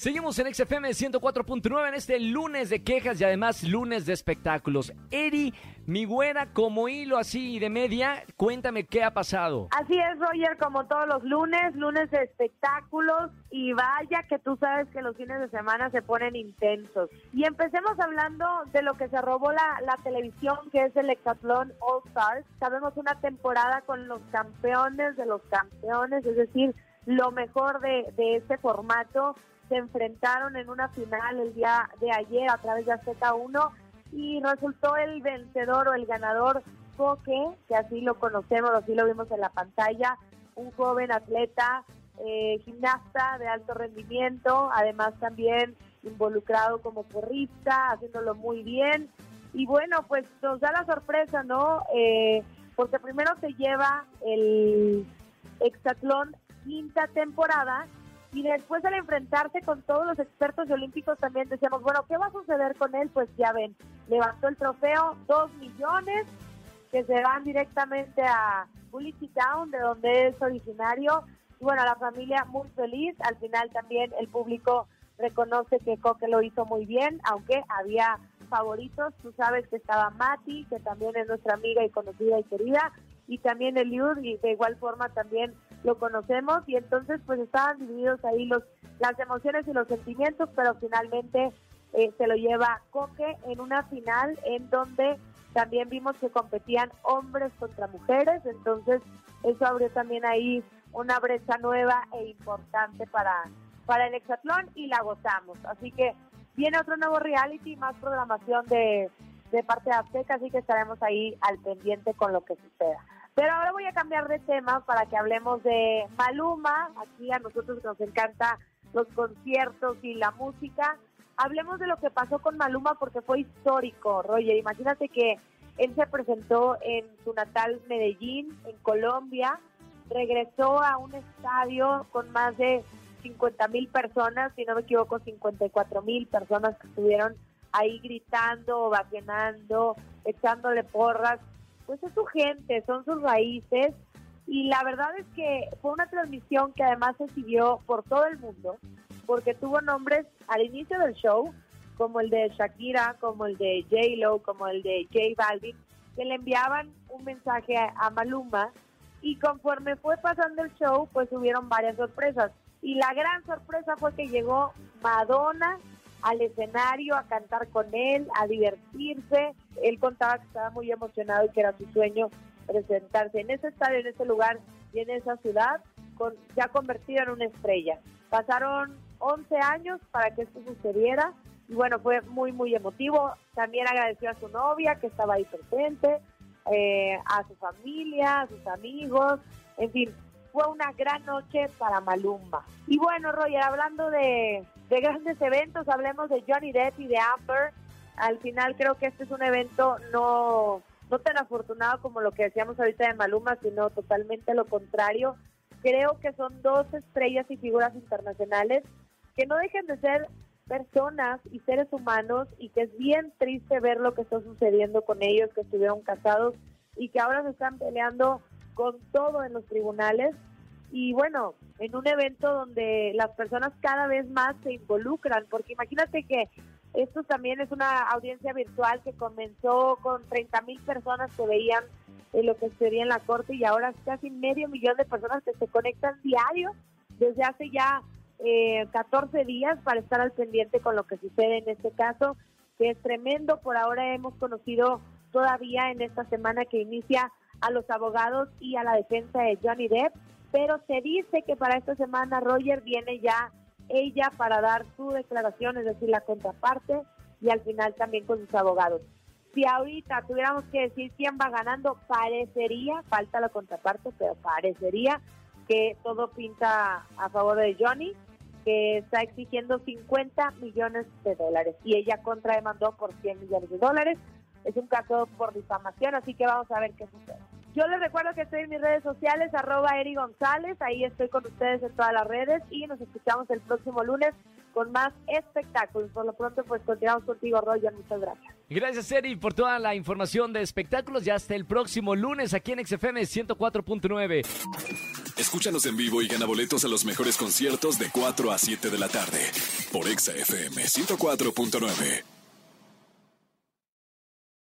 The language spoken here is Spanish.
Seguimos en XFM 104.9 en este lunes de quejas y además lunes de espectáculos. Eri, mi güera, como hilo así de media, cuéntame qué ha pasado. Así es, Roger, como todos los lunes, lunes de espectáculos y vaya que tú sabes que los fines de semana se ponen intensos. Y empecemos hablando de lo que se robó la, televisión, que es el Hexatlón All Stars. Sabemos una temporada con los campeones de los campeones, es decir, lo mejor de este formato se enfrentaron en una final el día de ayer a través de Azteca 1 y resultó el vencedor o el ganador Coque, que así lo conocemos, así lo vimos en la pantalla, un joven atleta, eh, gimnasta de alto rendimiento, además también involucrado como porrista, haciéndolo muy bien. Y bueno, pues nos da la sorpresa, ¿no? Eh, porque primero se lleva el hexatlón quinta temporada y después al enfrentarse con todos los expertos olímpicos también decíamos, bueno, ¿qué va a suceder con él? Pues ya ven, levantó el trofeo, dos millones que se van directamente a Bullitt Town, de donde es originario. Y bueno, la familia muy feliz. Al final también el público reconoce que Coque lo hizo muy bien, aunque había favoritos. Tú sabes que estaba Mati, que también es nuestra amiga y conocida y querida, y también Eliud, y de igual forma también lo conocemos y entonces pues estaban divididos ahí los las emociones y los sentimientos, pero finalmente eh, se lo lleva Coque en una final en donde también vimos que competían hombres contra mujeres, entonces eso abrió también ahí una brecha nueva e importante para, para el hexatlón y la gozamos. Así que viene otro nuevo reality, más programación de, de parte de Azteca, así que estaremos ahí al pendiente con lo que suceda. Pero ahora voy a cambiar de tema para que hablemos de Maluma. Aquí a nosotros nos encanta los conciertos y la música. Hablemos de lo que pasó con Maluma porque fue histórico, Roger. Imagínate que él se presentó en su natal Medellín, en Colombia. Regresó a un estadio con más de 50 mil personas, si no me equivoco, 54 mil personas que estuvieron ahí gritando, ovacionando, echándole porras pues es su gente, son sus raíces y la verdad es que fue una transmisión que además se siguió por todo el mundo porque tuvo nombres al inicio del show como el de Shakira, como el de J-Lo, como el de J Balvin, que le enviaban un mensaje a Maluma y conforme fue pasando el show, pues hubieron varias sorpresas. Y la gran sorpresa fue que llegó Madonna al escenario a cantar con él, a divertirse. Él contaba que estaba muy emocionado y que era su sueño presentarse en ese estadio, en ese lugar y en esa ciudad, con, ya convertido en una estrella. Pasaron 11 años para que esto sucediera y bueno, fue muy, muy emotivo. También agradeció a su novia que estaba ahí presente, eh, a su familia, a sus amigos, en fin, fue una gran noche para Malumba. Y bueno, Roger, hablando de, de grandes eventos, hablemos de Johnny Depp y de Amber. Al final creo que este es un evento no, no tan afortunado como lo que decíamos ahorita de Maluma, sino totalmente lo contrario. Creo que son dos estrellas y figuras internacionales que no dejen de ser personas y seres humanos y que es bien triste ver lo que está sucediendo con ellos que estuvieron casados y que ahora se están peleando con todo en los tribunales y bueno, en un evento donde las personas cada vez más se involucran, porque imagínate que esto también es una audiencia virtual que comenzó con 30 mil personas que veían eh, lo que sucedía en la corte y ahora casi medio millón de personas que se conectan diario desde hace ya eh, 14 días para estar al pendiente con lo que sucede en este caso, que es tremendo. Por ahora hemos conocido todavía en esta semana que inicia a los abogados y a la defensa de Johnny Depp, pero se dice que para esta semana Roger viene ya ella para dar su declaración, es decir, la contraparte, y al final también con sus abogados. Si ahorita tuviéramos que decir quién va ganando, parecería, falta la contraparte, pero parecería que todo pinta a favor de Johnny, que está exigiendo 50 millones de dólares y ella contrademandó por 100 millones de dólares. Es un caso por difamación, así que vamos a ver qué sucede. Yo les recuerdo que estoy en mis redes sociales, arroba Eri González, ahí estoy con ustedes en todas las redes y nos escuchamos el próximo lunes con más espectáculos. Por lo pronto, pues continuamos contigo, Roger. Muchas gracias. Gracias, Eri, por toda la información de espectáculos. Ya hasta el próximo lunes aquí en XFM 104.9. Escúchanos en vivo y gana boletos a los mejores conciertos de 4 a 7 de la tarde por XFM 104.9.